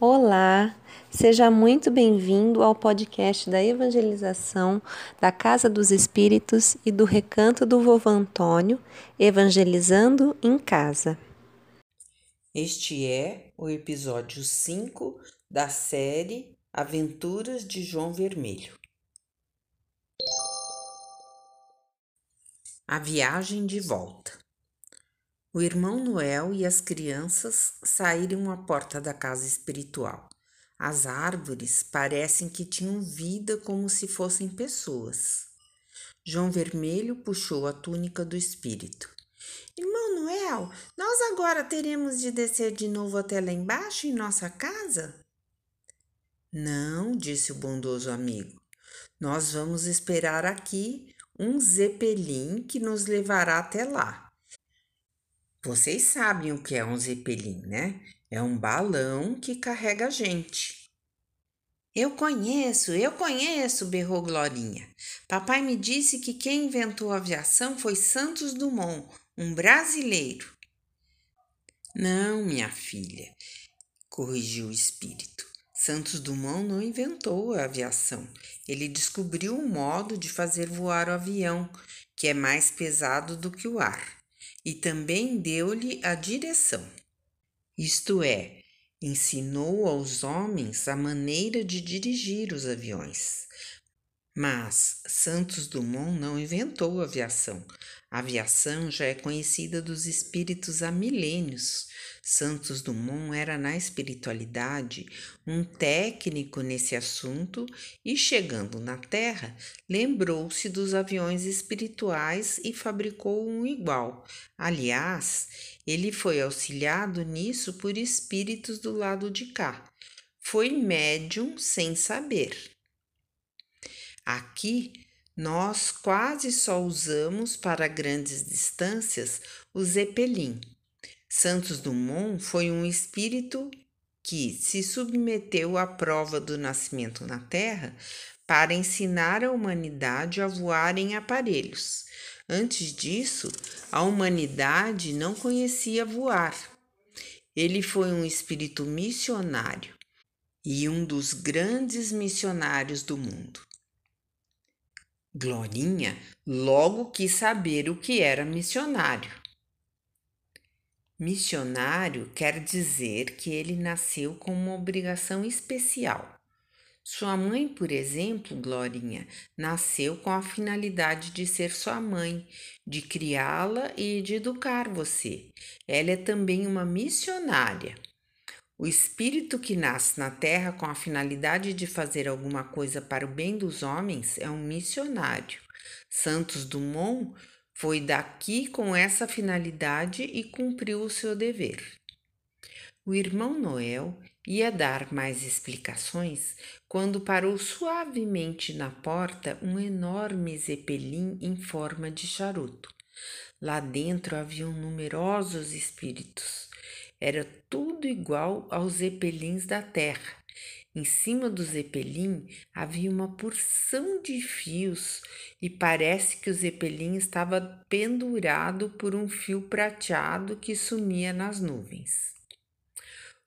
Olá, seja muito bem-vindo ao podcast da evangelização da Casa dos Espíritos e do Recanto do Vovô Antônio, Evangelizando em Casa. Este é o episódio 5 da série Aventuras de João Vermelho. A viagem de volta. O irmão Noel e as crianças saíram à porta da casa espiritual. As árvores parecem que tinham vida como se fossem pessoas. João Vermelho puxou a túnica do espírito. Irmão Noel, nós agora teremos de descer de novo até lá embaixo em nossa casa? Não, disse o bondoso amigo. Nós vamos esperar aqui um zeppelin que nos levará até lá. Vocês sabem o que é um zeppelin, né? É um balão que carrega gente. Eu conheço, eu conheço, berrou Glorinha. Papai me disse que quem inventou a aviação foi Santos Dumont, um brasileiro. Não, minha filha, corrigiu o espírito. Santos Dumont não inventou a aviação. Ele descobriu um modo de fazer voar o avião, que é mais pesado do que o ar e também deu-lhe a direção. Isto é, ensinou aos homens a maneira de dirigir os aviões. Mas Santos Dumont não inventou a aviação. A aviação já é conhecida dos espíritos há milênios. Santos Dumont era, na espiritualidade, um técnico nesse assunto e, chegando na Terra, lembrou-se dos aviões espirituais e fabricou um igual. Aliás, ele foi auxiliado nisso por espíritos do lado de cá. Foi médium sem saber. Aqui, nós quase só usamos para grandes distâncias o Zeppelin. Santos Dumont foi um espírito que se submeteu à prova do nascimento na Terra para ensinar a humanidade a voar em aparelhos. Antes disso, a humanidade não conhecia voar. Ele foi um espírito missionário e um dos grandes missionários do mundo. Glorinha logo quis saber o que era missionário. Missionário quer dizer que ele nasceu com uma obrigação especial. Sua mãe, por exemplo, Glorinha, nasceu com a finalidade de ser sua mãe, de criá-la e de educar você. Ela é também uma missionária. O espírito que nasce na terra com a finalidade de fazer alguma coisa para o bem dos homens é um missionário. Santos Dumont foi daqui com essa finalidade e cumpriu o seu dever. O irmão Noel ia dar mais explicações quando parou suavemente na porta um enorme zeppelin em forma de charuto. Lá dentro haviam numerosos espíritos. Era tudo igual aos zeppelins da Terra. Em cima do zeppelin havia uma porção de fios e parece que o zeppelin estava pendurado por um fio prateado que sumia nas nuvens.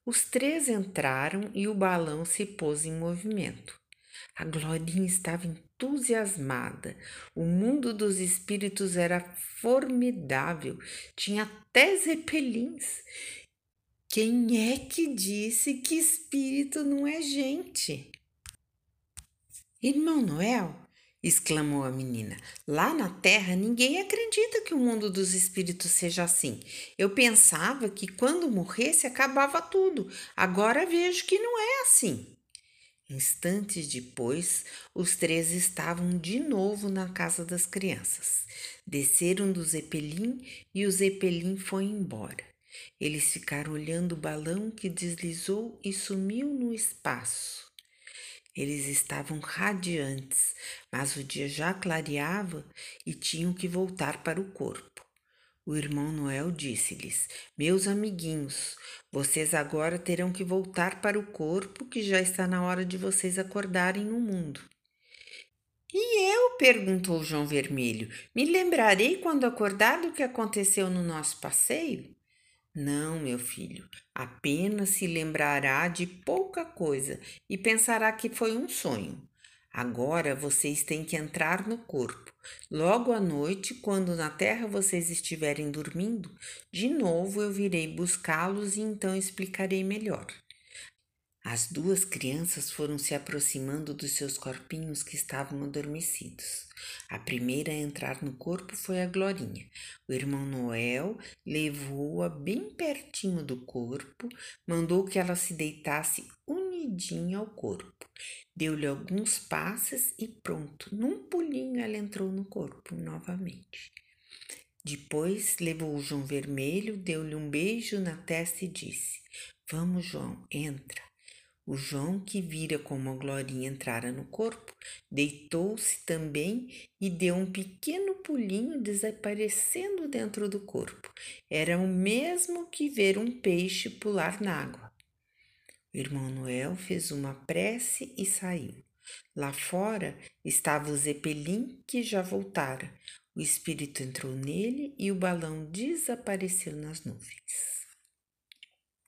Os três entraram e o balão se pôs em movimento. A Glorinha estava entusiasmada. O mundo dos espíritos era formidável, tinha até zeppelins quem é que disse que espírito não é gente? Irmão Noel, exclamou a menina, lá na Terra ninguém acredita que o mundo dos espíritos seja assim. Eu pensava que quando morresse acabava tudo. Agora vejo que não é assim. Instantes depois, os três estavam de novo na casa das crianças. Desceram do Zeppelin e o Zeppelin foi embora. Eles ficaram olhando o balão que deslizou e sumiu no espaço. Eles estavam radiantes, mas o dia já clareava e tinham que voltar para o corpo. O irmão Noel disse-lhes: Meus amiguinhos, vocês agora terão que voltar para o corpo, que já está na hora de vocês acordarem no mundo. E eu? perguntou João Vermelho. Me lembrarei quando acordar do que aconteceu no nosso passeio? Não, meu filho, apenas se lembrará de pouca coisa e pensará que foi um sonho. Agora vocês têm que entrar no corpo. Logo à noite, quando na terra vocês estiverem dormindo, de novo eu virei buscá-los e então explicarei melhor. As duas crianças foram se aproximando dos seus corpinhos que estavam adormecidos. A primeira a entrar no corpo foi a Glorinha. O irmão Noel levou-a bem pertinho do corpo, mandou que ela se deitasse unidinha ao corpo. Deu-lhe alguns passes e pronto, num pulinho ela entrou no corpo novamente. Depois levou o João Vermelho, deu-lhe um beijo na testa e disse: Vamos, João, entra. O João, que vira como a Glorinha entrara no corpo, deitou-se também e deu um pequeno pulinho desaparecendo dentro do corpo. Era o mesmo que ver um peixe pular na água. O irmão Noel fez uma prece e saiu. Lá fora estava o Zeppelin, que já voltara. O espírito entrou nele e o balão desapareceu nas nuvens.